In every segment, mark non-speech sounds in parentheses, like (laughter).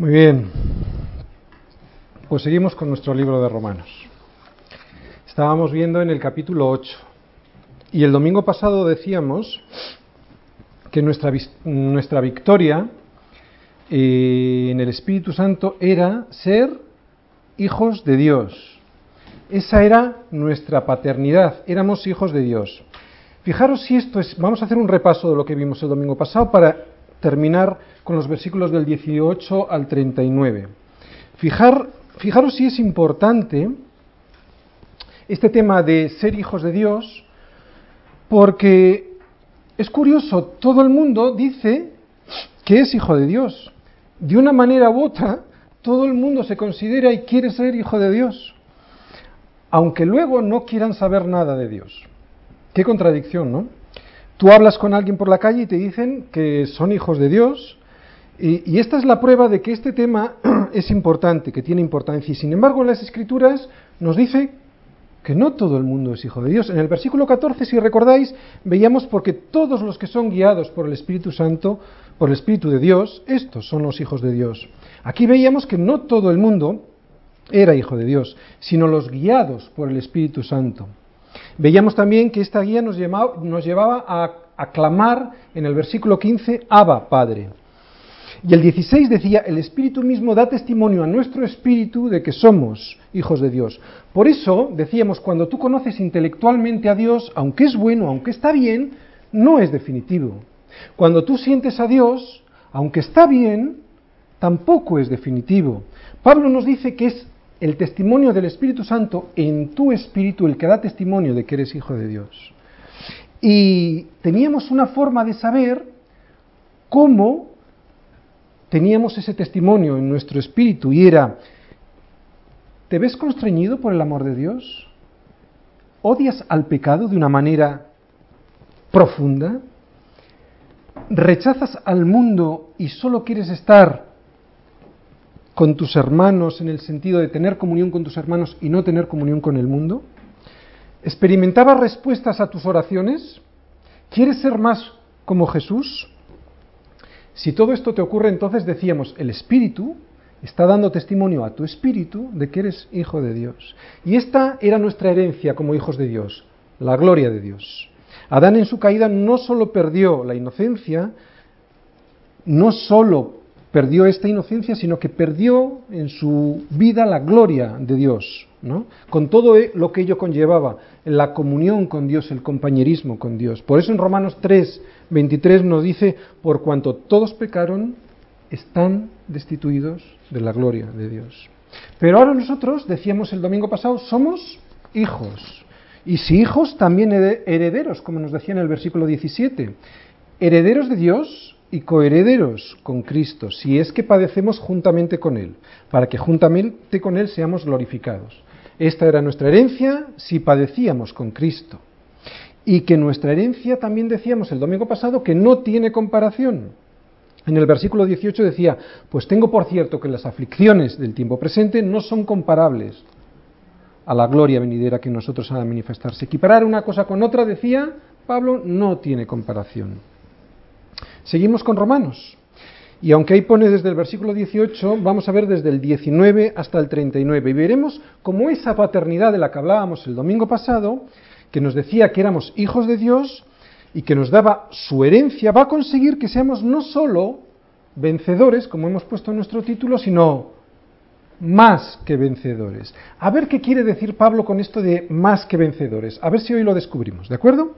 Muy bien. Pues seguimos con nuestro libro de Romanos. Estábamos viendo en el capítulo 8. Y el domingo pasado decíamos que nuestra, nuestra victoria eh, en el Espíritu Santo era ser hijos de Dios. Esa era nuestra paternidad, éramos hijos de Dios. Fijaros si esto es, vamos a hacer un repaso de lo que vimos el domingo pasado para terminar con los versículos del 18 al 39. Fijar, fijaros si es importante este tema de ser hijos de Dios, porque es curioso, todo el mundo dice que es hijo de Dios. De una manera u otra, todo el mundo se considera y quiere ser hijo de Dios, aunque luego no quieran saber nada de Dios. Qué contradicción, ¿no? Tú hablas con alguien por la calle y te dicen que son hijos de Dios, y, esta es la prueba de que este tema (clears throat) es importante, que tiene importancia, y sin embargo en las Escrituras nos dice que no todo el mundo es hijo de Dios. En el versículo 14, si recordáis, veíamos porque todos los que son guiados por el Espíritu Santo, por el Espíritu de Dios, estos son los hijos de Dios. Aquí veíamos que no todo el mundo era hijo de Dios, sino los guiados por el Espíritu Santo. Veíamos también que esta guía nos llevaba, a, a clamar en el versículo 15, Abba, Padre. Y el 16 decía, el Espíritu mismo da testimonio a nuestro espíritu de que somos hijos de Dios. Por eso, decíamos, cuando tú conoces intelectualmente a Dios, aunque es bueno, aunque está bien, no es definitivo. Cuando tú sientes a Dios, aunque está bien, tampoco es definitivo. Pablo nos dice que es el testimonio del Espíritu Santo en tu espíritu el que da testimonio de que eres hijo de Dios. Y teníamos una forma de saber cómo teníamos ese testimonio en nuestro espíritu y era, ¿te ves constreñido por el amor de Dios? ¿Odias al pecado de una manera profunda? ¿Rechazas al mundo y solo quieres estar con tus hermanos en el sentido de tener comunión con tus hermanos y no tener comunión con el mundo? ¿Experimentabas respuestas a tus oraciones? ¿Quieres ser más como Jesús? Si todo esto te ocurre, entonces decíamos, el Espíritu está dando testimonio a tu Espíritu de que eres hijo de Dios. Y esta era nuestra herencia como hijos de Dios, la gloria de Dios. Adán en su caída no solo perdió la inocencia, no solo perdió esta inocencia, sino que perdió en su vida la gloria de Dios, ¿no? con todo e, lo que ello conllevaba, la comunión con Dios, el compañerismo con Dios. Por eso en Romanos 3, 23 nos dice, por cuanto todos pecaron, están destituidos de la gloria de Dios. Pero ahora nosotros, decíamos el domingo pasado, somos hijos. Y si hijos, también herederos, como nos decía en el versículo 17. Herederos de Dios y coherederos con Cristo, si es que padecemos juntamente con Él, para que juntamente con Él seamos glorificados. Esta era nuestra herencia si padecíamos con Cristo. Y que nuestra herencia, también decíamos el domingo pasado, que no tiene comparación. En el versículo 18 decía, pues tengo por cierto que las aflicciones del tiempo presente no son comparables a la gloria venidera que nosotros ha de manifestarse. Equiparar una cosa con otra, decía Pablo, no tiene comparación. Seguimos con Romanos. Y aunque ahí pone desde el versículo 18, vamos a ver desde el 19 hasta el 39. Y veremos cómo esa paternidad de la que hablábamos el domingo pasado, que nos decía que éramos hijos de Dios y que nos daba su herencia, va a conseguir que seamos no solo vencedores, como hemos puesto en nuestro título, sino más que vencedores. A ver qué quiere decir Pablo con esto de más que vencedores. A ver si hoy lo descubrimos, ¿de acuerdo?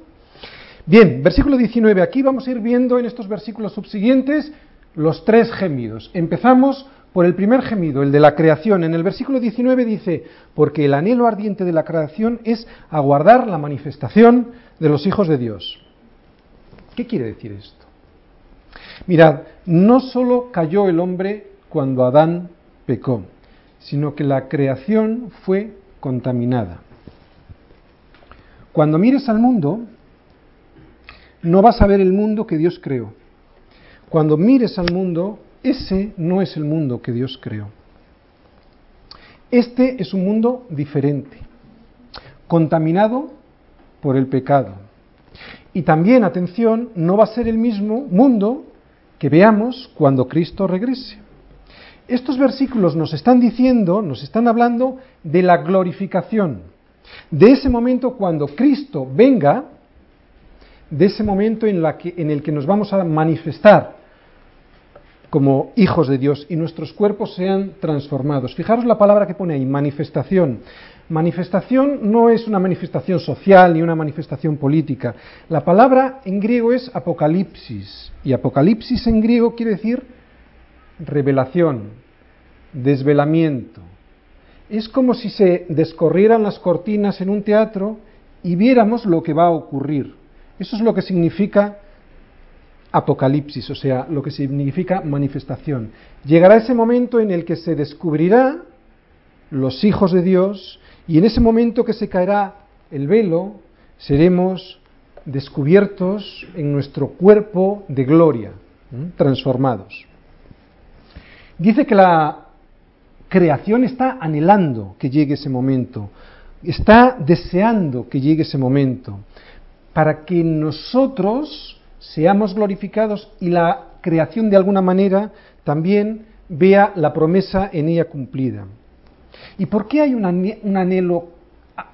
Bien, versículo 19. Aquí vamos a ir viendo en estos versículos subsiguientes los tres gemidos. Empezamos por el primer gemido, el de la creación. En el versículo 19 dice, porque el anhelo ardiente de la creación es aguardar la manifestación de los hijos de Dios. ¿Qué quiere decir esto? Mirad, no solo cayó el hombre cuando Adán pecó, sino que la creación fue contaminada. Cuando mires al mundo, no vas a ver el mundo que Dios creó. Cuando mires al mundo, ese no es el mundo que Dios creó. Este es un mundo diferente, contaminado por el pecado. Y también, atención, no va a ser el mismo mundo que veamos cuando Cristo regrese. estos versículos nos están diciendo, nos están hablando de la glorificación, de ese momento cuando Cristo venga, de ese momento en, la que, en el que nos vamos a manifestar como hijos de Dios y nuestros cuerpos sean transformados. Fijaros la palabra que pone ahí, manifestación. Manifestación no es una manifestación social ni una manifestación política. La palabra en griego es apocalipsis y apocalipsis en griego quiere decir revelación, desvelamiento. Es como si se descorrieran las cortinas en un teatro y viéramos lo que va a ocurrir. Eso es lo que significa apocalipsis, o sea, lo que significa manifestación. Llegará ese momento en el que se descubrirá los hijos de Dios y en ese momento que se caerá el velo, seremos descubiertos en nuestro cuerpo de gloria, transformados. Dice que la creación está anhelando que llegue ese momento, está deseando que llegue ese momento, para que nosotros seamos glorificados y la creación de alguna manera también vea la promesa en ella cumplida. ¿Y por qué hay un anhelo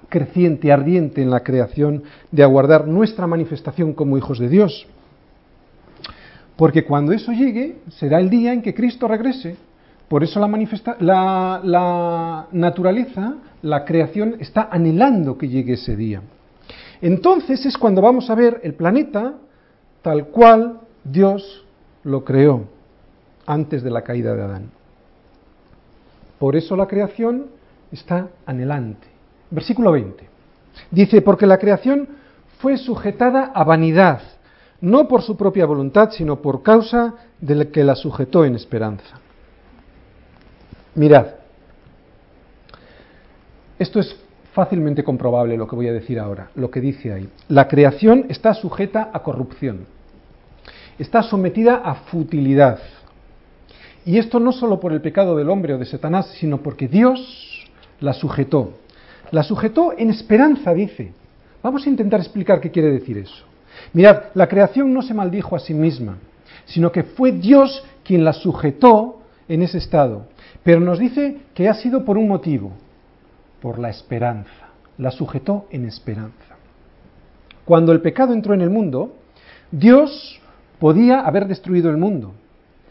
creciente, ardiente en la creación de aguardar nuestra manifestación como hijos de Dios? Porque cuando eso llegue, será el día en que Cristo regrese. Por eso la, la naturaleza, la creación, está anhelando que llegue ese día. Entonces es cuando vamos a ver el planeta tal cual Dios lo creó antes de la caída de Adán. Por eso la creación está anhelante. Versículo 20. Dice, porque la creación fue sujetada a vanidad, no por su propia voluntad, sino por causa del que la sujetó en esperanza. Mirad, esto es fácilmente comprobable lo que voy a decir ahora, lo que dice ahí. La creación está sujeta a corrupción, está sometida a futilidad. Y esto no solo por el pecado del hombre o de Satanás, sino porque Dios la sujetó. La sujetó en esperanza, dice. Vamos a intentar explicar qué quiere decir eso. Mirad, la creación no se maldijo a sí misma, sino que fue Dios quien la sujetó en ese estado. Pero nos dice que ha sido por un motivo, por la esperanza. La sujetó en esperanza. Cuando el pecado entró en el mundo, Dios podía haber destruido el mundo.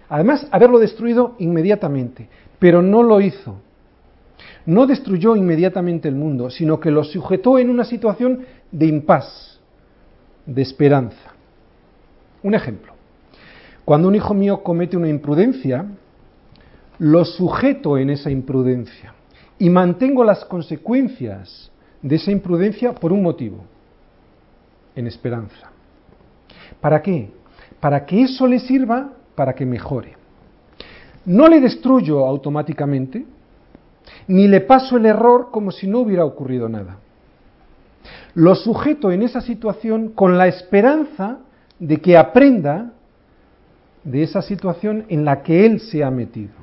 Además, haberlo destruido inmediatamente, pero no lo hizo. No destruyó inmediatamente el mundo, sino que lo sujetó en una situación de impas, de esperanza. Un ejemplo. Cuando un hijo mío comete una imprudencia, lo sujeto en esa imprudencia y mantengo las consecuencias de esa imprudencia por un motivo, en esperanza. ¿Para qué? Para que eso le sirva para que mejore. No le destruyo automáticamente, ni le paso el error como si no hubiera ocurrido nada. Lo sujeto en esa situación con la esperanza de que aprenda de esa situación en la que él se ha metido,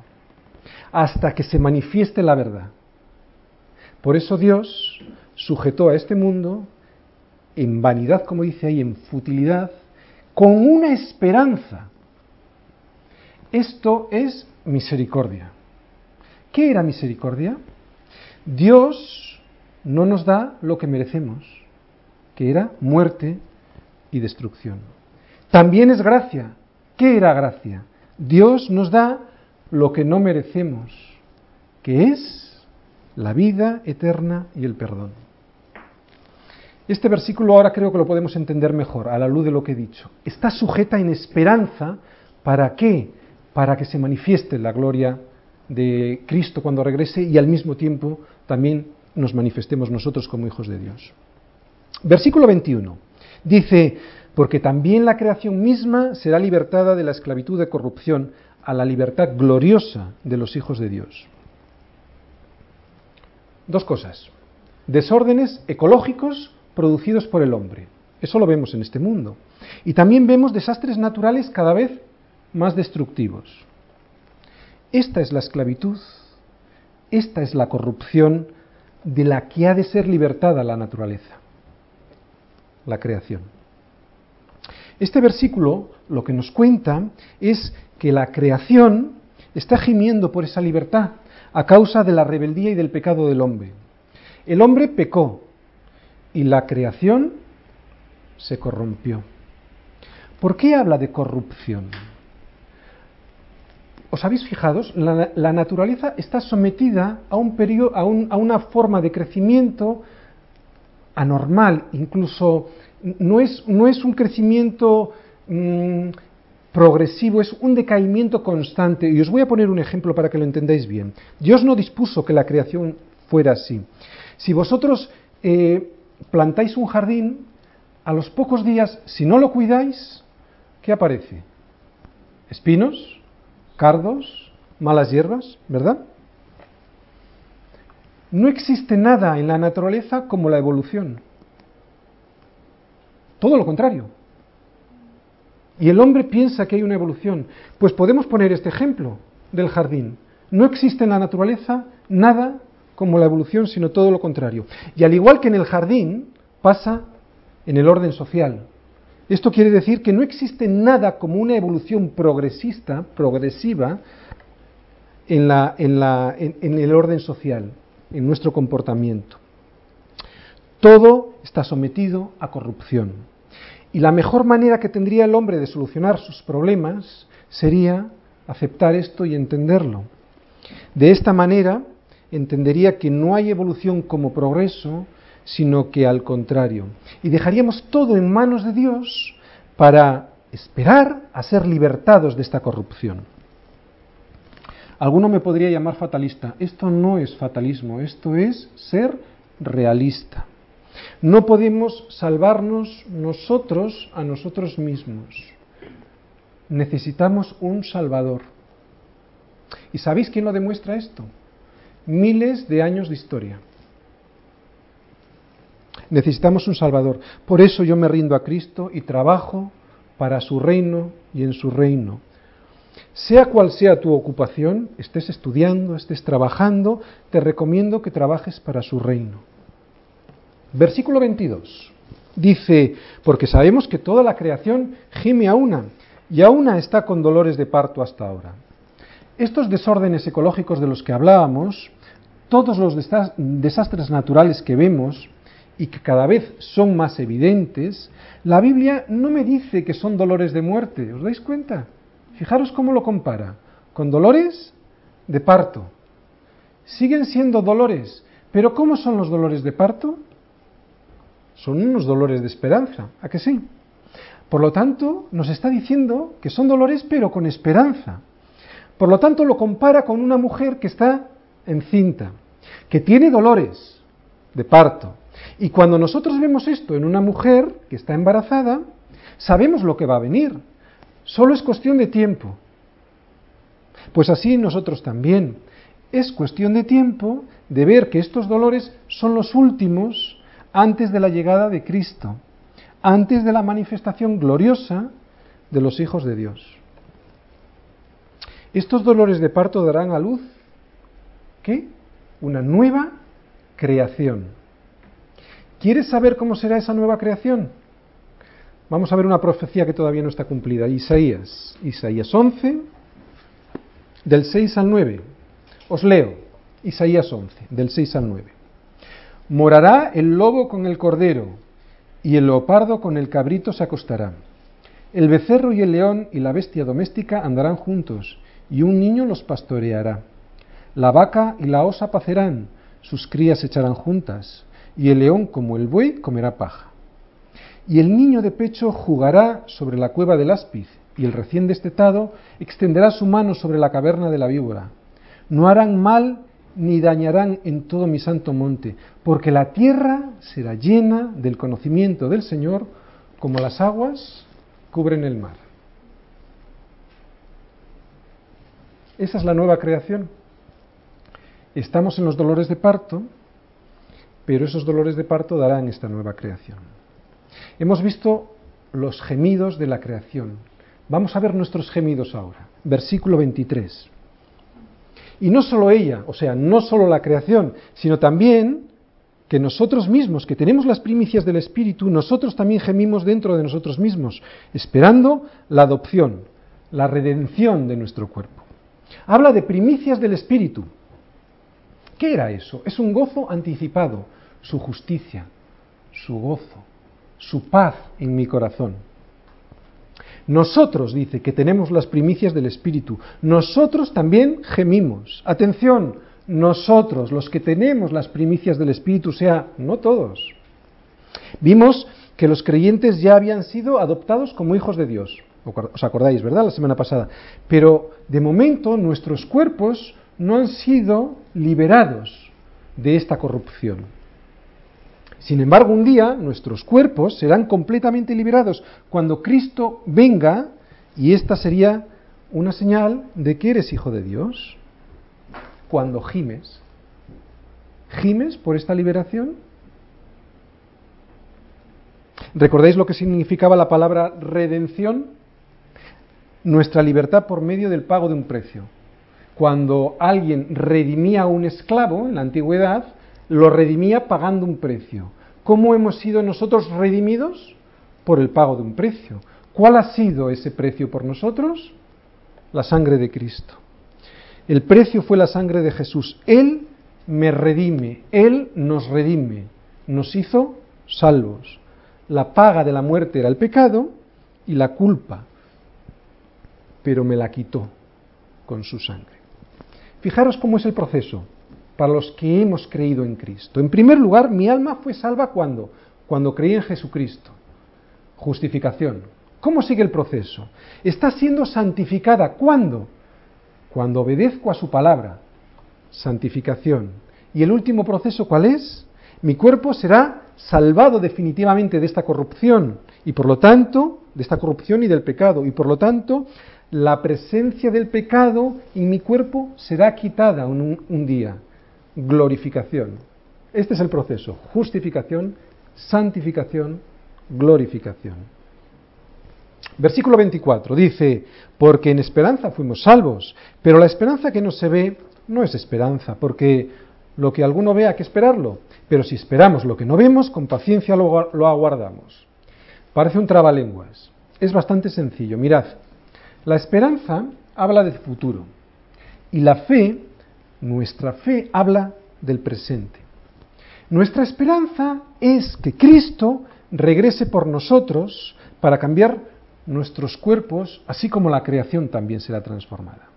hasta que se manifieste la verdad. Por eso Dios sujetó a este mundo en vanidad, como dice ahí, en futilidad, con una esperanza. Esto es misericordia. ¿Qué era misericordia? Dios no nos da lo que merecemos, que era muerte y destrucción. También es gracia. ¿Qué era gracia? Dios nos da lo que no merecemos, que es la vida eterna y el perdón. Este versículo ahora creo que lo podemos entender mejor a la luz de lo que he dicho. Está sujeta en esperanza para qué? Para que se manifieste la gloria de Cristo cuando regrese y al mismo tiempo también nos manifestemos nosotros como hijos de Dios. Versículo 21 dice, porque también la creación misma será libertada de la esclavitud de corrupción a la libertad gloriosa de los hijos de Dios. Dos cosas. Desórdenes ecológicos producidos por el hombre. Eso lo vemos en este mundo. Y también vemos desastres naturales cada vez más destructivos. Esta es la esclavitud, esta es la corrupción de la que ha de ser libertada la naturaleza, la creación. Este versículo lo que nos cuenta es que la creación está gimiendo por esa libertad a causa de la rebeldía y del pecado del hombre. El hombre pecó y la creación se corrompió. ¿Por qué habla de corrupción? ¿Os habéis fijado? La, naturaleza está sometida a, un periodo, a, una forma de crecimiento anormal, incluso no es, no es un crecimiento mm, progresivo, es un decaimiento constante. Y os voy a poner un ejemplo para que lo entendáis bien. Dios no dispuso que la creación fuera así. Si vosotros eh, plantáis un jardín, a los pocos días, si no lo cuidáis, ¿qué aparece? Espinos, cardos, malas hierbas, ¿verdad? No existe nada en la naturaleza como la evolución. Todo lo contrario. Y el hombre piensa que hay una evolución. Pues podemos poner este ejemplo del jardín. No existe en la naturaleza nada como la evolución, sino todo lo contrario. Y al igual que en el jardín, pasa en el orden social. Esto quiere decir que no existe nada como una evolución progresista, progresiva, en, en, el orden social, en nuestro comportamiento. Todo está sometido a corrupción. Y la mejor manera que tendría el hombre de solucionar sus problemas sería aceptar esto y entenderlo. De esta manera entendería que no hay evolución como progreso, sino que al contrario. Y dejaríamos todo en manos de Dios para esperar a ser libertados de esta corrupción. Alguno me podría llamar fatalista. Esto no es fatalismo, esto es ser realista. No podemos salvarnos nosotros a nosotros mismos. Necesitamos un Salvador. ¿Y sabéis quién lo demuestra esto? Miles de años de historia. Necesitamos un Salvador. Por eso yo me rindo a Cristo y trabajo para su reino y en su reino. Sea cual sea tu ocupación, estés estudiando, estés trabajando, te recomiendo que trabajes para su reino. Versículo 22. Dice, porque sabemos que toda la creación gime a una, y a una está con dolores de parto hasta ahora. Estos desórdenes ecológicos de los que hablábamos, todos los desastres naturales que vemos, y que cada vez son más evidentes, la Biblia no me dice que son dolores de muerte. ¿Os dais cuenta? Fijaros cómo lo compara. Con dolores de parto. Siguen siendo dolores. Pero ¿cómo son los dolores de parto? Son unos dolores de esperanza. ¿A que sí? Por lo tanto, nos está diciendo que son dolores pero con esperanza. Por lo tanto, lo compara con una mujer que está encinta, que tiene dolores de parto, y cuando nosotros vemos esto en una mujer que está embarazada, sabemos lo que va a venir. Solo es cuestión de tiempo. Pues así nosotros también. Es cuestión de tiempo de ver que estos dolores son los últimos antes de la llegada de Cristo, antes de la manifestación gloriosa de los hijos de Dios. Estos dolores de parto darán a luz, ¿qué? Una nueva creación. ¿Quieres saber cómo será esa nueva creación? Vamos a ver una profecía que todavía no está cumplida. Isaías, Isaías 11, del 6 al 9. Os leo, Isaías 11, del 6 al 9. Morará el lobo con el cordero, y el leopardo con el cabrito se acostará. El becerro y el león y la bestia doméstica andarán juntos, y un niño los pastoreará. La vaca y la osa pacerán, sus crías echarán juntas y el león como el buey comerá paja. Y el niño de pecho jugará sobre la cueva del áspiz, y el recién destetado extenderá su mano sobre la caverna de la víbora. No harán mal ni dañarán en todo mi santo monte, porque la tierra será llena del conocimiento del Señor, como las aguas cubren el mar. Esa es la nueva creación. Estamos en los dolores de parto, pero esos dolores de parto darán esta nueva creación. Hemos visto los gemidos de la creación. Vamos a ver nuestros gemidos ahora. Versículo 23. Y no solo ella, o sea, no solo la creación, sino también que nosotros mismos, que tenemos las primicias del Espíritu, nosotros también gemimos dentro de nosotros mismos, esperando la adopción, la redención de nuestro cuerpo. Habla de primicias del Espíritu. ¿Qué era eso? Es un gozo anticipado, su justicia, su gozo, su paz en mi corazón. Nosotros, dice, que tenemos las primicias del Espíritu, nosotros también gemimos. Atención, nosotros, los que tenemos las primicias del Espíritu, sea, no todos. Vimos que los creyentes ya habían sido adoptados como hijos de Dios. ¿Os acordáis, verdad? La semana pasada. Pero de momento nuestros cuerpos no han sido liberados de esta corrupción. Sin embargo, un día nuestros cuerpos serán completamente liberados cuando Cristo venga y esta sería una señal de que eres hijo de Dios. Cuando gimes. ¿Gimes por esta liberación? ¿Recordáis lo que significaba la palabra redención? Nuestra libertad por medio del pago de un precio. Cuando alguien redimía a un esclavo en la antigüedad, lo redimía pagando un precio. ¿Cómo hemos sido nosotros redimidos? Por el pago de un precio. ¿Cuál ha sido ese precio por nosotros? La sangre de Cristo. El precio fue la sangre de Jesús. Él me redime, Él nos redime, nos hizo salvos. La paga de la muerte era el pecado y la culpa, pero me la quitó con su sangre. Fijaros cómo es el proceso para los que hemos creído en Cristo. En primer lugar, mi alma fue salva cuando, cuando creí en Jesucristo. Justificación. ¿Cómo sigue el proceso? Está siendo santificada. ¿Cuándo? Cuando obedezco a su palabra. Santificación. ¿Y el último proceso cuál es? Mi cuerpo será salvado definitivamente de esta corrupción y por lo tanto, de esta corrupción y del pecado, y por lo tanto, la presencia del pecado en mi cuerpo será quitada un, un día glorificación. Este es el proceso, justificación, santificación, glorificación. Versículo 24 dice, porque en esperanza fuimos salvos, pero la esperanza que no se ve no es esperanza, porque lo que alguno ve hay que esperarlo, pero si esperamos lo que no vemos, con paciencia lo, lo aguardamos. Parece un trabalenguas, es bastante sencillo. Mirad, la esperanza habla de futuro y la fe nuestra fe habla del presente. Nuestra esperanza es que Cristo regrese por nosotros para cambiar nuestros cuerpos, así como la creación también será transformada.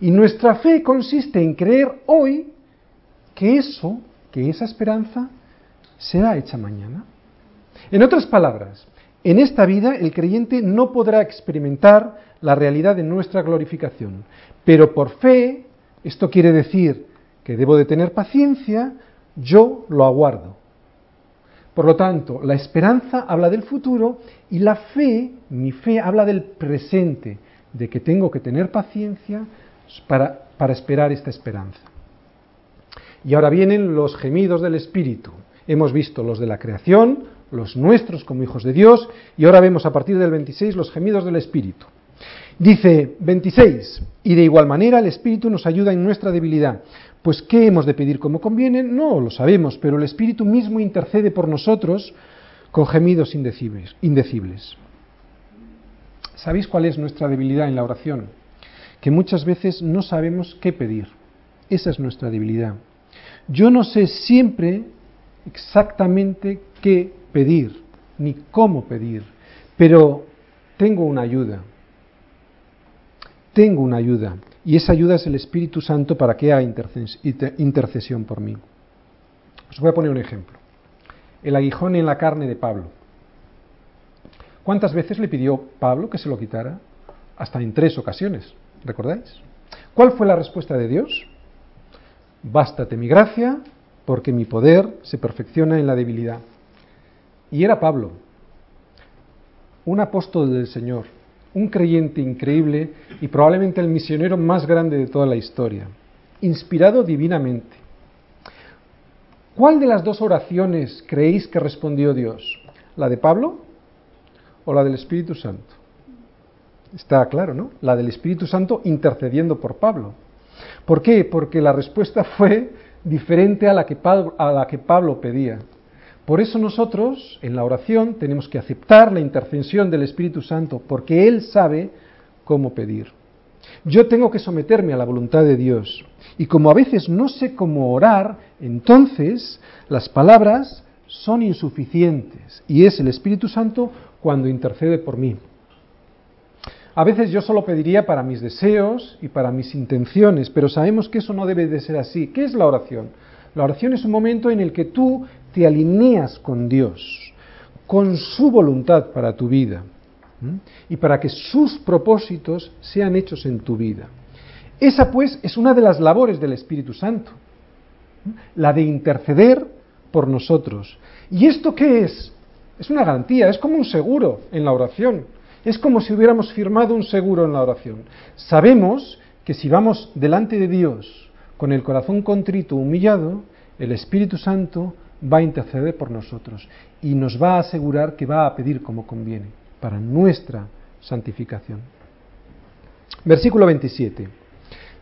Y nuestra fe consiste en creer hoy que eso, que esa esperanza, será hecha mañana. En otras palabras, en esta vida el creyente no podrá experimentar la realidad de nuestra glorificación, pero por fe esto quiere decir que debo de tener paciencia, yo lo aguardo. Por lo tanto, la esperanza habla del futuro y la fe, mi fe, habla del presente, de que tengo que tener paciencia para, para esperar esta esperanza. Y ahora vienen los gemidos del Espíritu. Hemos visto los de la creación, los nuestros como hijos de Dios, y ahora vemos a partir del 26 los gemidos del Espíritu. Dice 26, y de igual manera el Espíritu nos ayuda en nuestra debilidad. Pues ¿qué hemos de pedir como conviene? No lo sabemos, pero el Espíritu mismo intercede por nosotros con gemidos indecibles. indecibles. ¿Sabéis cuál es nuestra debilidad en la oración? Que muchas veces no sabemos qué pedir. Esa es nuestra debilidad. Yo no sé siempre exactamente qué pedir, ni cómo pedir, pero tengo una ayuda tengo una ayuda y esa ayuda es el Espíritu Santo para que haga intercesión por mí. Os voy a poner un ejemplo. El aguijón en la carne de Pablo. ¿Cuántas veces le pidió Pablo que se lo quitara? Hasta en tres ocasiones, ¿recordáis? ¿Cuál fue la respuesta de Dios? Bástate mi gracia, porque mi poder se perfecciona en la debilidad. Y era Pablo, un apóstol del Señor, un creyente increíble y probablemente el misionero más grande de toda la historia, inspirado divinamente. ¿Cuál de las dos oraciones creéis que respondió Dios? ¿La de Pablo o la del Espíritu Santo? Está claro, ¿no? La del Espíritu Santo intercediendo por Pablo. ¿Por qué? Porque la respuesta fue diferente a la que Pablo, a la que Pablo pedía. Por eso nosotros en la oración tenemos que aceptar la intercesión del Espíritu Santo, porque Él sabe cómo pedir. Yo tengo que someterme a la voluntad de Dios. Y como a veces no sé cómo orar, entonces las palabras son insuficientes y es el Espíritu Santo cuando intercede por mí. A veces yo solo pediría para mis deseos y para mis intenciones, pero sabemos que eso no debe de ser así. ¿Qué es la oración? La oración es un momento en el que tú te alineas con Dios, con su voluntad para tu vida y para que sus propósitos sean hechos en tu vida. Esa pues es una de las labores del Espíritu Santo, la de interceder por nosotros. ¿Y esto qué es? Es una garantía, es como un seguro en la oración. Es como si hubiéramos firmado un seguro en la oración. Sabemos que si vamos delante de Dios con el corazón contrito, humillado, el Espíritu Santo va a interceder por nosotros y nos va a asegurar que va a pedir como conviene para nuestra santificación. Versículo 27.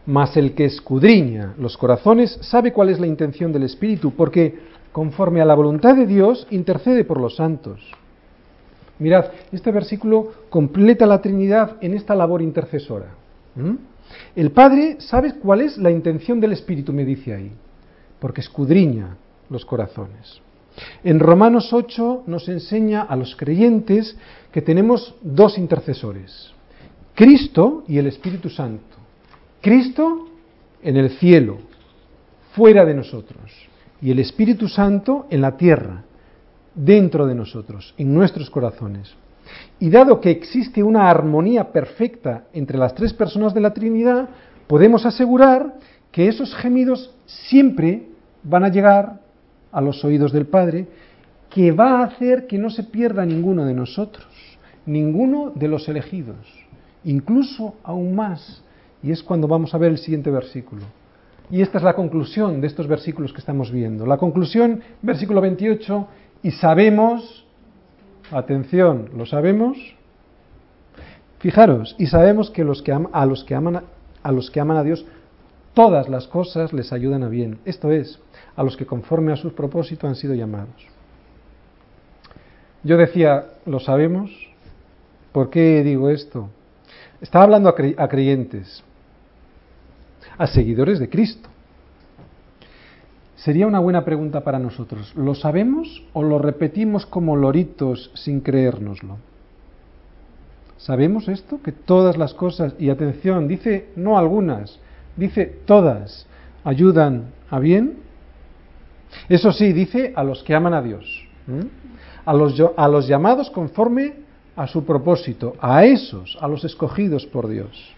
Mas el que escudriña los corazones sabe cuál es la intención del Espíritu, porque conforme a la voluntad de Dios intercede por los santos. Mirad, este versículo completa la Trinidad en esta labor intercesora. El Padre sabe cuál es la intención del Espíritu, me dice ahí, porque escudriña los corazones. En Romanos 8 nos enseña a los creyentes que tenemos dos intercesores, Cristo y el Espíritu Santo. Cristo en el cielo, fuera de nosotros, y el Espíritu Santo en la tierra, dentro de nosotros, en nuestros corazones. Y dado que existe una armonía perfecta entre las tres personas de la Trinidad, podemos asegurar que esos gemidos siempre van a llegar a los oídos del Padre, que va a hacer que no se pierda ninguno de nosotros, ninguno de los elegidos, incluso aún más. Y es cuando vamos a ver el siguiente versículo. Y esta es la conclusión de estos versículos que estamos viendo. La conclusión, versículo 28, y sabemos, atención, ¿lo sabemos? Fijaros, y sabemos que, a, los que aman a, los que aman a Dios, todas las cosas les ayudan a bien. Esto es, a los que conforme a sus propósitos han sido llamados. Yo decía, ¿lo sabemos? ¿Por qué digo esto? Estaba hablando a creyentes, a seguidores de Cristo. Sería una buena pregunta para nosotros. ¿Lo sabemos o lo repetimos como loritos sin creérnoslo? ¿Sabemos esto? Que todas las cosas, y atención, dice no algunas, dice todas, ayudan a bien. Eso sí, dice a los que aman a Dios, a, los, a los llamados conforme a su propósito, a esos, a los escogidos por Dios.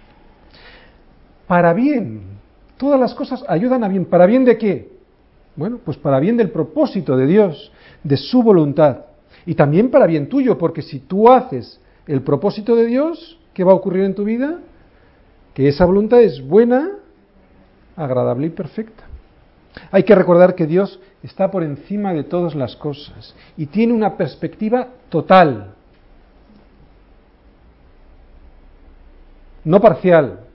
Para bien, todas las cosas ayudan a bien. ¿Para bien de qué? Bueno, pues para bien del propósito de Dios, de su voluntad. Y también para bien tuyo, porque si tú haces el propósito de Dios, ¿qué va a ocurrir en tu vida? Que esa voluntad es buena, agradable y perfecta. Hay que recordar que Dios está por encima de todas las cosas y tiene una perspectiva total, no parcial,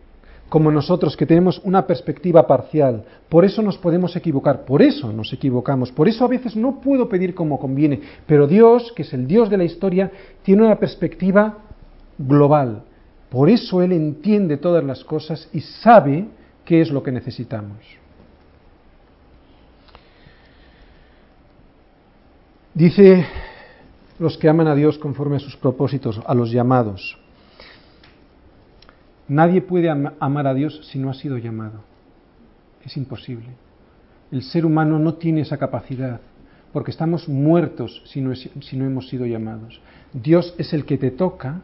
como nosotros que tenemos una perspectiva parcial. Por eso nos podemos equivocar, por eso nos equivocamos, por eso a veces no puedo pedir como conviene, pero Dios, que es el Dios de la historia, tiene una perspectiva global. Por eso Él entiende todas las cosas y sabe qué es lo que necesitamos. Dice los que aman a Dios conforme a sus propósitos, a los llamados. Nadie puede amar a Dios si no ha sido llamado. Es imposible. El ser humano no tiene esa capacidad, porque estamos muertos si no, hemos sido llamados. Dios es el que te toca,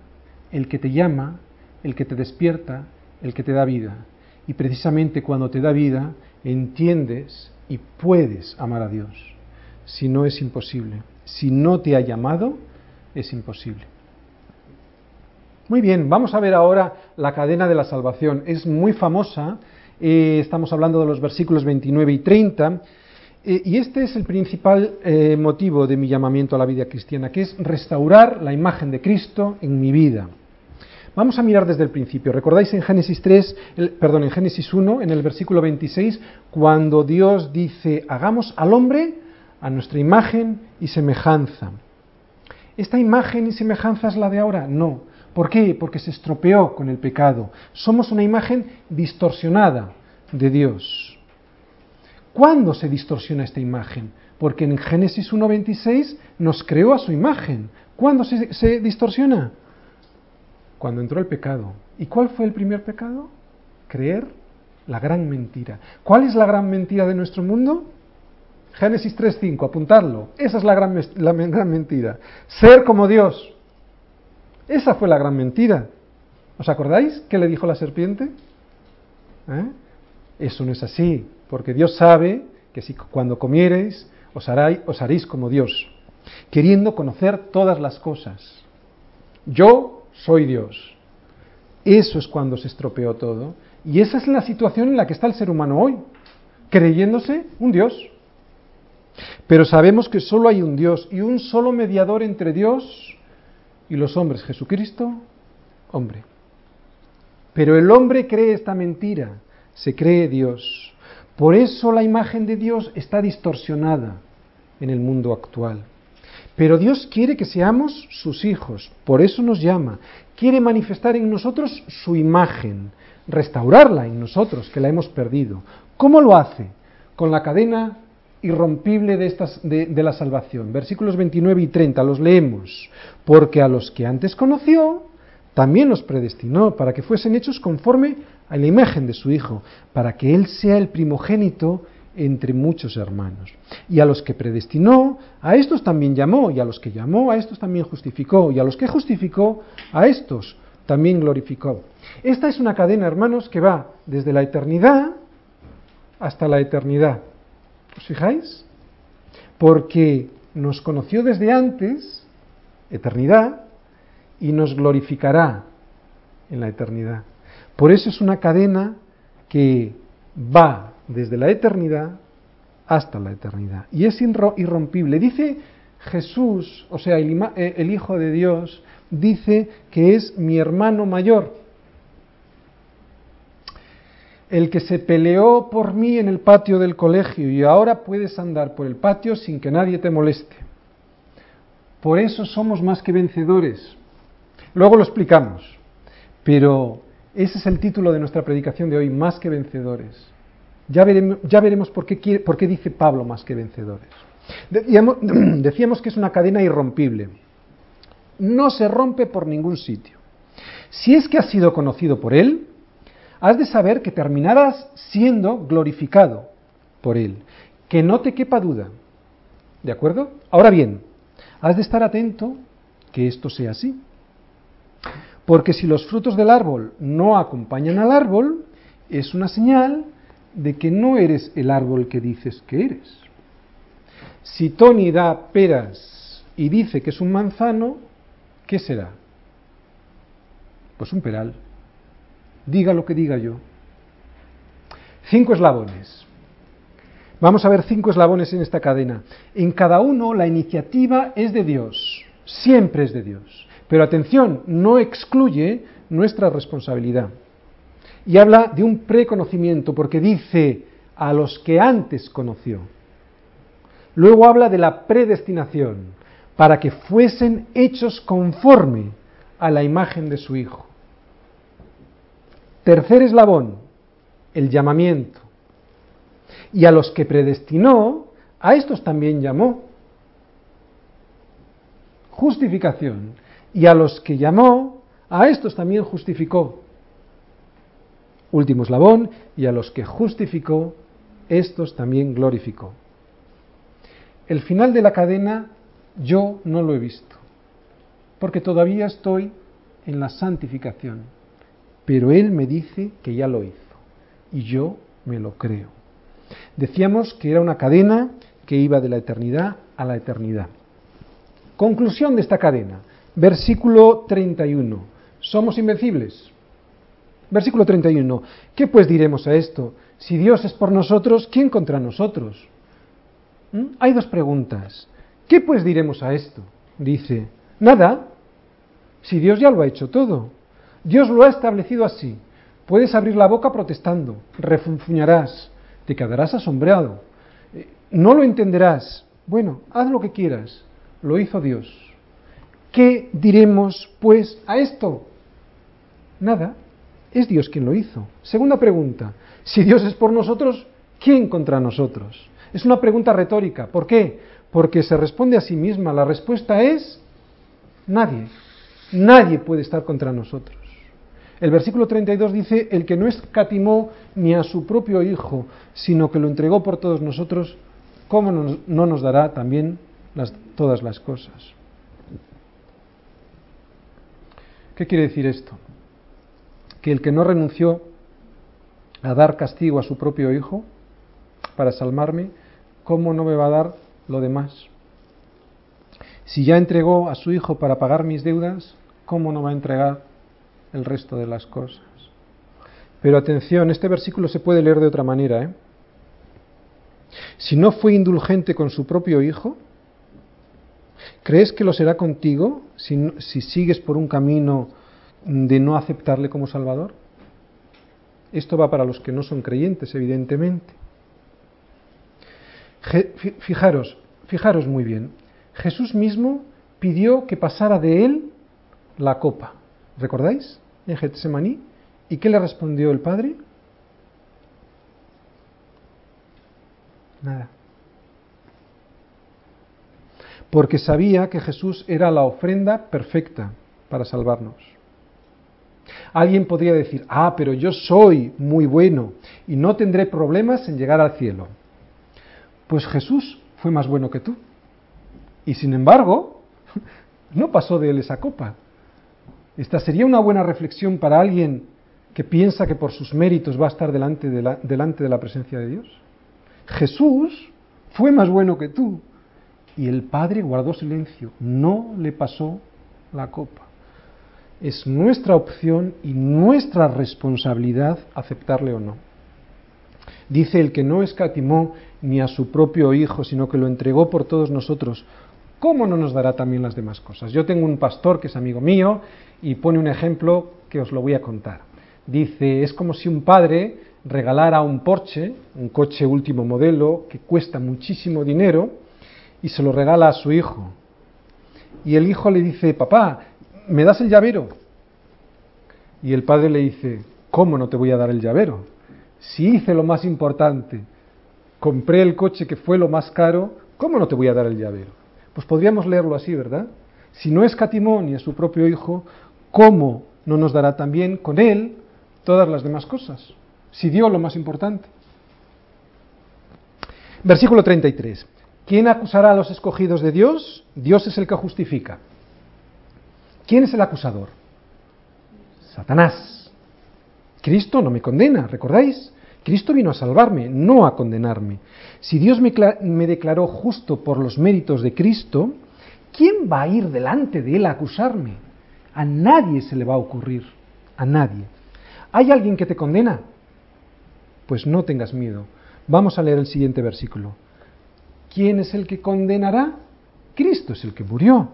el que te llama, el que te despierta, el que te da vida. Y precisamente cuando te da vida, entiendes y puedes amar a Dios. Si no es imposible. Si no te ha llamado, es imposible. Muy bien, vamos a ver ahora la cadena de la salvación. Es muy famosa, eh, estamos hablando de los versículos 29 y 30, eh, y este es el principal eh, motivo de mi llamamiento a la vida cristiana, que es restaurar la imagen de Cristo en mi vida. Vamos a mirar desde el principio. ¿Recordáis en Génesis 3, perdón, en Génesis 1, en el versículo 26, cuando Dios dice, hagamos al hombre a nuestra imagen y semejanza? ¿Esta imagen y semejanza es la de ahora? No ¿Por qué? Porque se estropeó con el pecado. Somos una imagen distorsionada de Dios. ¿Cuándo se distorsiona esta imagen? Porque en Génesis 1.26 nos creó a su imagen. ¿Cuándo se, distorsiona? Cuando entró el pecado. ¿Y cuál fue el primer pecado? Creer la gran mentira. ¿Cuál es la gran mentira de nuestro mundo? Génesis 3.5, apuntarlo. Esa es la gran, la gran mentira. Ser como Dios. Esa fue la gran mentira. ¿Os acordáis qué le dijo la serpiente? ¿Eh? Eso no es así, porque Dios sabe que si cuando comiereis os, os haréis como Dios, queriendo conocer todas las cosas. Yo soy Dios. Eso es cuando se estropeó todo. Y esa es la situación en la que está el ser humano hoy, creyéndose un Dios. Pero sabemos que solo hay un Dios y un solo mediador entre Dios y los hombres, Jesucristo, hombre. Pero el hombre cree esta mentira, se cree Dios. Por eso la imagen de Dios está distorsionada en el mundo actual. Pero Dios quiere que seamos sus hijos, por eso nos llama. Quiere manifestar en nosotros su imagen, restaurarla en nosotros, que la hemos perdido. ¿Cómo lo hace? Con la cadena irrompible de, estas, de, la salvación. Versículos 29 y 30, los leemos. Porque a los que antes conoció, también los predestinó para que fuesen hechos conforme a la imagen de su Hijo, para que Él sea el primogénito entre muchos hermanos. Y a los que predestinó, a estos también llamó, y a los que llamó, a estos también justificó, y a los que justificó, a estos también glorificó. Esta es una cadena, hermanos, que va desde la eternidad hasta la eternidad. ¿Os fijáis? Porque nos conoció desde antes, eternidad, y nos glorificará en la eternidad. Por eso es una cadena que va desde la eternidad hasta la eternidad. Y es irrompible. Dice Jesús, o sea, el, eh, el Hijo de Dios, dice que es mi hermano mayor el que se peleó por mí en el patio del colegio y ahora puedes andar por el patio sin que nadie te moleste. Por eso somos más que vencedores. Luego lo explicamos, pero ese es el título de nuestra predicación de hoy, más que vencedores. Ya veremos, por, qué por qué dice Pablo más que vencedores. (clears throat) Decíamos que es una cadena irrompible. No se rompe por ningún sitio. Si es que ha sido conocido por él, has de saber que terminarás siendo glorificado por Él. Que no te quepa duda. ¿De acuerdo? Ahora bien, has de estar atento que esto sea así. Porque si los frutos del árbol no acompañan al árbol, es una señal de que no eres el árbol que dices que eres. Si Tony da peras y dice que es un manzano, ¿qué será? Pues un peral diga lo que diga yo. Cinco eslabones. Vamos a ver cinco eslabones en esta cadena. En cada uno la iniciativa es de Dios, siempre es de Dios. Pero atención, no excluye nuestra responsabilidad. Y habla de un preconocimiento, porque dice a los que antes conoció. Luego habla de la predestinación, para que fuesen hechos conforme a la imagen de su Hijo. Tercer eslabón, el llamamiento. Y a los que predestinó, a estos también llamó. Justificación. Y a los que llamó, a estos también justificó. Último eslabón, y a los que justificó, estos también glorificó. El final de la cadena yo no lo he visto, porque todavía estoy en la santificación pero Él me dice que ya lo hizo y yo me lo creo. Decíamos que era una cadena que iba de la eternidad a la eternidad. Conclusión de esta cadena, versículo 31. ¿Somos invencibles? Versículo 31. ¿Qué pues diremos a esto? Si Dios es por nosotros, ¿quién contra nosotros? ¿Mm? Hay dos preguntas. ¿Qué pues diremos a esto? Dice, nada, si Dios ya lo ha hecho todo. Dios lo ha establecido así. Puedes abrir la boca protestando, refunfuñarás, te quedarás asombrado, eh, no lo entenderás. Bueno, haz lo que quieras, lo hizo Dios. ¿Qué diremos, pues, a esto? Nada. Es Dios quien lo hizo. Segunda pregunta. Si Dios es por nosotros, ¿quién contra nosotros? Es una pregunta retórica. ¿Por qué? Porque se responde a sí misma. La respuesta es nadie. Nadie puede estar contra nosotros. El versículo 32 dice, el que no escatimó ni a su propio Hijo, sino que lo entregó por todos nosotros, ¿cómo no nos dará también todas las cosas? ¿Qué quiere decir esto? Que el que no renunció a dar castigo a su propio Hijo para salvarme, ¿cómo no me va a dar lo demás? Si ya entregó a su Hijo para pagar mis deudas, ¿cómo no va a entregar el resto de las cosas? Pero atención, este versículo se puede leer de otra manera. ¿eh? Si no fue indulgente con su propio Hijo, ¿crees que lo será contigo si, si sigues por un camino de no aceptarle como Salvador? Esto va para los que no son creyentes, evidentemente. Fijaros, fijaros muy bien. Jesús mismo pidió que pasara de él la copa. ¿Recordáis? En Getsemaní. ¿Y qué le respondió el Padre? Nada. Porque sabía que Jesús era la ofrenda perfecta para salvarnos. Alguien podría decir, ah, pero yo soy muy bueno y no tendré problemas en llegar al cielo. Pues Jesús fue más bueno que tú. Y sin embargo, (laughs) no pasó de él esa copa. Esta sería una buena reflexión para alguien que piensa que por sus méritos va a estar delante de la, delante de la presencia de Dios. Jesús fue más bueno que tú. Y el Padre guardó silencio, no le pasó la copa. Es nuestra opción y nuestra responsabilidad aceptarle o no. Dice el que no escatimó ni a su propio Hijo, sino que lo entregó por todos nosotros. ¿Cómo no nos dará también las demás cosas? Yo tengo un pastor que es amigo mío y pone un ejemplo que os lo voy a contar. Dice, es como si un padre regalara un Porsche, un coche último modelo, que cuesta muchísimo dinero, y se lo regala a su hijo. Y el hijo le dice, papá, ¿me das el llavero? Y el padre le dice, ¿cómo no te voy a dar el llavero? Si hice lo más importante, compré el coche que fue lo más caro, ¿cómo no te voy a dar el llavero? Pues podríamos leerlo así, ¿verdad? Si no escatimó ni a su propio hijo, ¿cómo no nos dará también con él todas las demás cosas? Si dio lo más importante. Versículo 33. ¿Quién acusará a los escogidos de Dios? Dios es el que justifica. ¿Quién es el acusador? Satanás. Cristo no me condena, ¿recordáis? Cristo vino a salvarme, no a condenarme. Si Dios me, declaró justo por los méritos de Cristo, ¿quién va a ir delante de Él a acusarme? A nadie se le va a ocurrir, a nadie. ¿Hay alguien que te condena? Pues no tengas miedo. Vamos a leer el siguiente versículo. ¿Quién es el que condenará? Cristo es el que murió.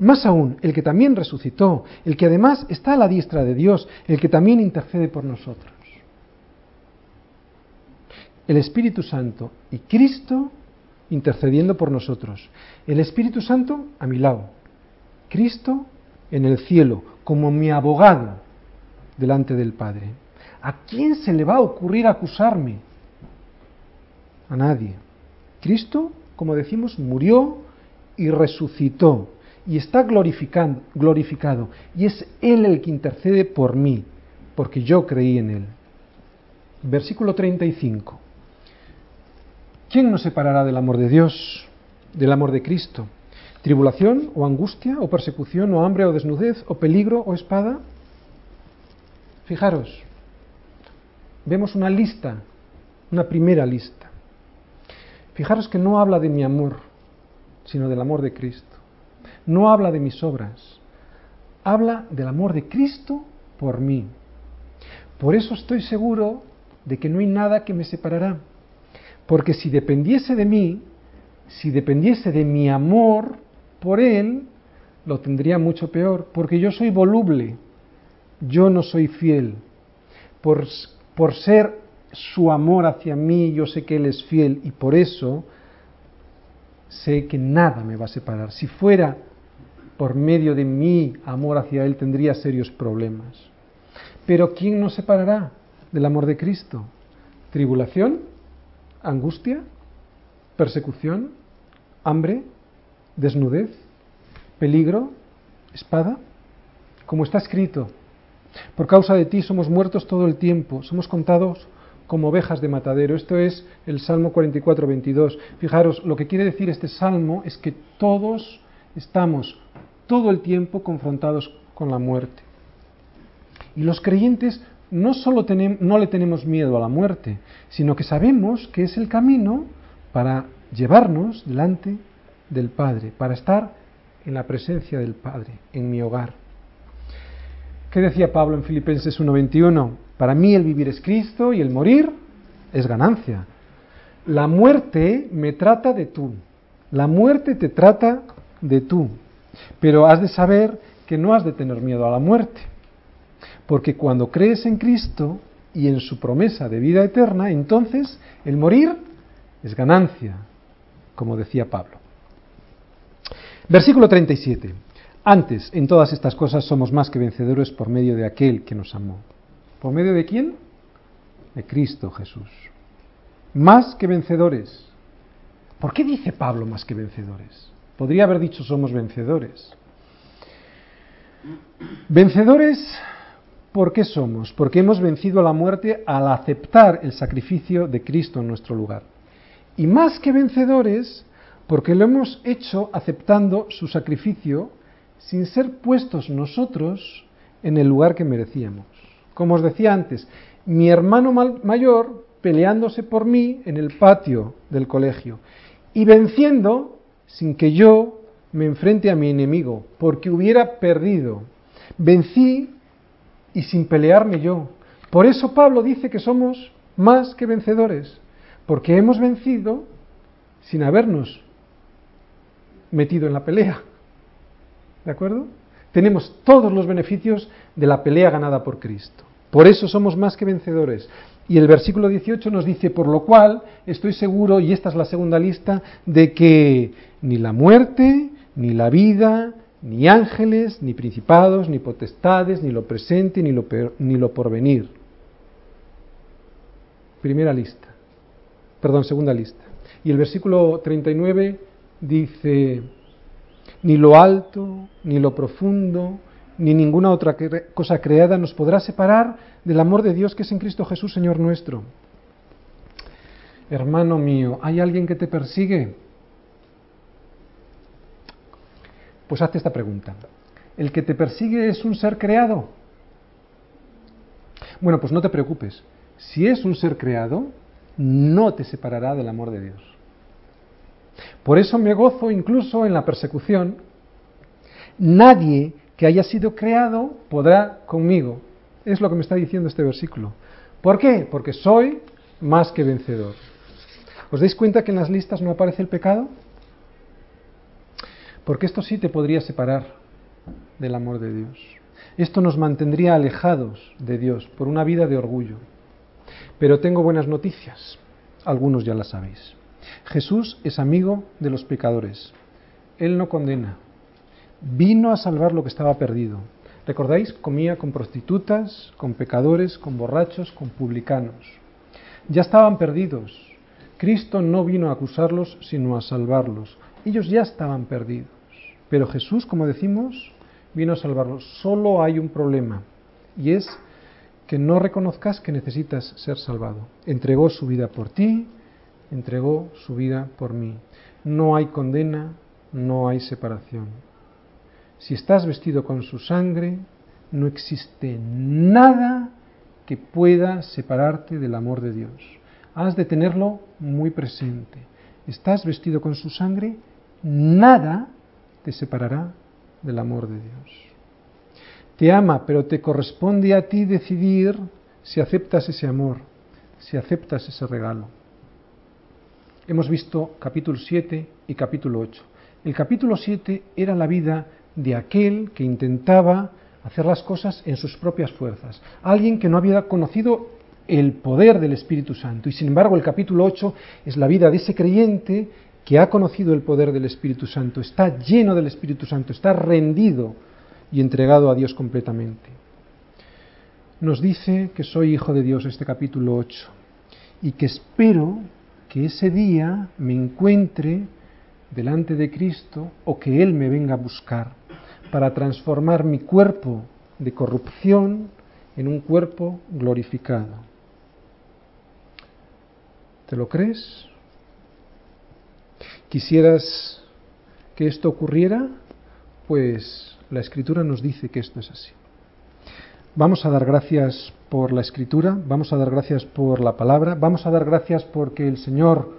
Más aún, el que también resucitó, el que además está a la diestra de Dios, el que también intercede por nosotros el Espíritu Santo y Cristo intercediendo por nosotros. El Espíritu Santo a mi lado. Cristo en el cielo, como mi abogado delante del Padre. ¿A quién se le va a ocurrir acusarme? A nadie. Cristo, como decimos, murió y resucitó y está glorificado. Y es Él el que intercede por mí, porque yo creí en Él. Versículo 35. ¿Quién nos separará del amor de Dios, del amor de Cristo? ¿Tribulación o angustia o persecución o hambre o desnudez o peligro o espada? Fijaros, vemos una lista, una primera lista. Fijaros que no habla de mi amor, sino del amor de Cristo. No habla de mis obras, habla del amor de Cristo por mí. Por eso estoy seguro de que no hay nada que me separará. Porque si dependiese de mí, si dependiese de mi amor por Él, lo tendría mucho peor, porque yo soy voluble, yo no soy fiel. Por, por ser su amor hacia mí, yo sé que Él es fiel y por eso sé que nada me va a separar. Si fuera por medio de mi amor hacia Él tendría serios problemas. Pero ¿quién nos separará del amor de Cristo? ¿Tribulación? ¿Angustia? ¿Persecución? ¿Hambre? ¿Desnudez? ¿Peligro? ¿Espada? Como está escrito, por causa de ti somos muertos todo el tiempo, somos contados como ovejas de matadero. Esto es el Salmo 44, 22. Fijaros, lo que quiere decir este salmo es que todos estamos todo el tiempo confrontados con la muerte. Y los creyentes no solo no le tenemos miedo a la muerte, sino que sabemos que es el camino para llevarnos delante del Padre, para estar en la presencia del Padre, en mi hogar. ¿Qué decía Pablo en Filipenses 1:21? Para mí el vivir es Cristo y el morir es ganancia. La muerte me trata de tú. La muerte te trata de tú. Pero has de saber que no has de tener miedo a la muerte. Porque cuando crees en Cristo y en su promesa de vida eterna, entonces el morir es ganancia, como decía Pablo. Versículo 37. Antes, en todas estas cosas somos más que vencedores por medio de aquel que nos amó. ¿Por medio de quién? De Cristo Jesús. Más que vencedores. ¿Por qué dice Pablo más que vencedores? Podría haber dicho somos vencedores. Vencedores, ¿por qué somos? Porque hemos vencido a la muerte al aceptar el sacrificio de Cristo en nuestro lugar. Y más que vencedores, porque lo hemos hecho aceptando su sacrificio sin ser puestos nosotros en el lugar que merecíamos. Como os decía antes, mi hermano mayor peleándose por mí en el patio del colegio y venciendo sin que yo me enfrente a mi enemigo, porque hubiera perdido. Vencí y sin pelearme yo. Por eso Pablo dice que somos más que vencedores, porque hemos vencido sin habernos metido en la pelea. ¿De acuerdo? Tenemos todos los beneficios de la pelea ganada por Cristo. Por eso somos más que vencedores. Y el versículo 18 nos dice, por lo cual estoy seguro, y esta es la segunda lista, de que ni la muerte, ni la vida, ni ángeles, ni principados, ni potestades, ni lo presente, ni lo, ni lo porvenir. Primera lista. Perdón, segunda lista. Y el versículo 39 dice, ni lo alto, ni lo profundo, ni ninguna otra cosa creada nos podrá separar del amor de Dios que es en Cristo Jesús, Señor nuestro. Hermano mío, ¿hay alguien que te persigue? Pues hazte esta pregunta. ¿El que te persigue es un ser creado? Bueno, pues no te preocupes. Si es un ser creado, no te separará del amor de Dios. Por eso me gozo incluso en la persecución. Nadie que haya sido creado podrá conmigo. Es lo que me está diciendo este versículo. ¿Por qué? Porque soy más que vencedor. ¿Os dais cuenta que en las listas no aparece el pecado? Porque esto sí te podría separar del amor de Dios. Esto nos mantendría alejados de Dios por una vida de orgullo. Pero tengo buenas noticias. Algunos ya las sabéis. Jesús es amigo de los pecadores. Él no condena. Vino a salvar lo que estaba perdido. ¿Recordáis? Comía con prostitutas, con pecadores, con borrachos, con publicanos. Ya estaban perdidos. Cristo no vino a acusarlos, sino a salvarlos. Ellos ya estaban perdidos. Pero Jesús, como decimos, vino a salvarlos. Solo hay un problema, y es que no reconozcas que necesitas ser salvado. Entregó su vida por ti, entregó su vida por mí. No hay condena, no hay separación. Si estás vestido con su sangre, no existe nada que pueda separarte del amor de Dios. Has de tenerlo muy presente. Estás vestido con su sangre, nada te separará del amor de Dios. Te ama, pero te corresponde a ti decidir si aceptas ese amor, si aceptas ese regalo hemos visto capítulo 7 y capítulo 8. El capítulo 7 era la vida de aquel que intentaba hacer las cosas en sus propias fuerzas, alguien que no había conocido el poder del Espíritu Santo. Y sin embargo el capítulo 8 es la vida de ese creyente que ha conocido el poder del Espíritu Santo, está lleno del Espíritu Santo, está rendido y entregado a Dios completamente. Nos dice que soy hijo de Dios este capítulo 8 y que espero que ese día me encuentre delante de Cristo o que Él me venga a buscar para transformar mi cuerpo de corrupción en un cuerpo glorificado. ¿Te lo crees? ¿Quisieras que esto ocurriera? Pues la escritura nos dice que esto es así. Vamos a dar gracias por la escritura, vamos a dar gracias por la palabra, vamos a dar gracias porque el Señor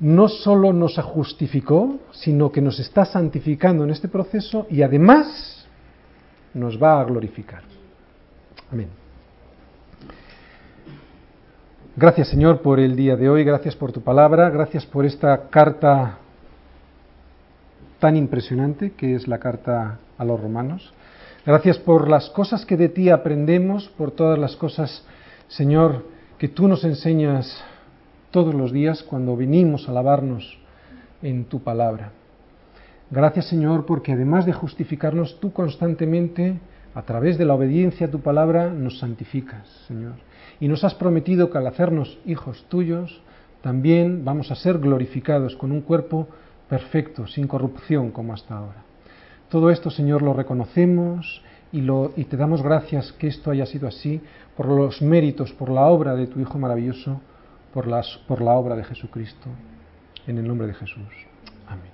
no solo nos justificó, sino que nos está santificando en este proceso y además nos va a glorificar. Amén. Gracias Señor por el día de hoy, gracias por tu palabra, gracias por esta carta tan impresionante que es la carta a los romanos. Gracias por las cosas que de ti aprendemos, por todas las cosas, Señor, que tú nos enseñas todos los días cuando venimos a alabarnos en tu palabra. Gracias, Señor, porque además de justificarnos, tú constantemente, a través de la obediencia a tu palabra, nos santificas, Señor y nos has prometido que al hacernos hijos tuyos, también vamos a ser glorificados con un cuerpo perfecto, sin corrupción como hasta ahora. Todo esto, Señor, lo reconocemos y, te damos gracias que esto haya sido así por los méritos, por la obra de tu Hijo maravilloso, por, las, por la obra de Jesucristo. En el nombre de Jesús. Amén.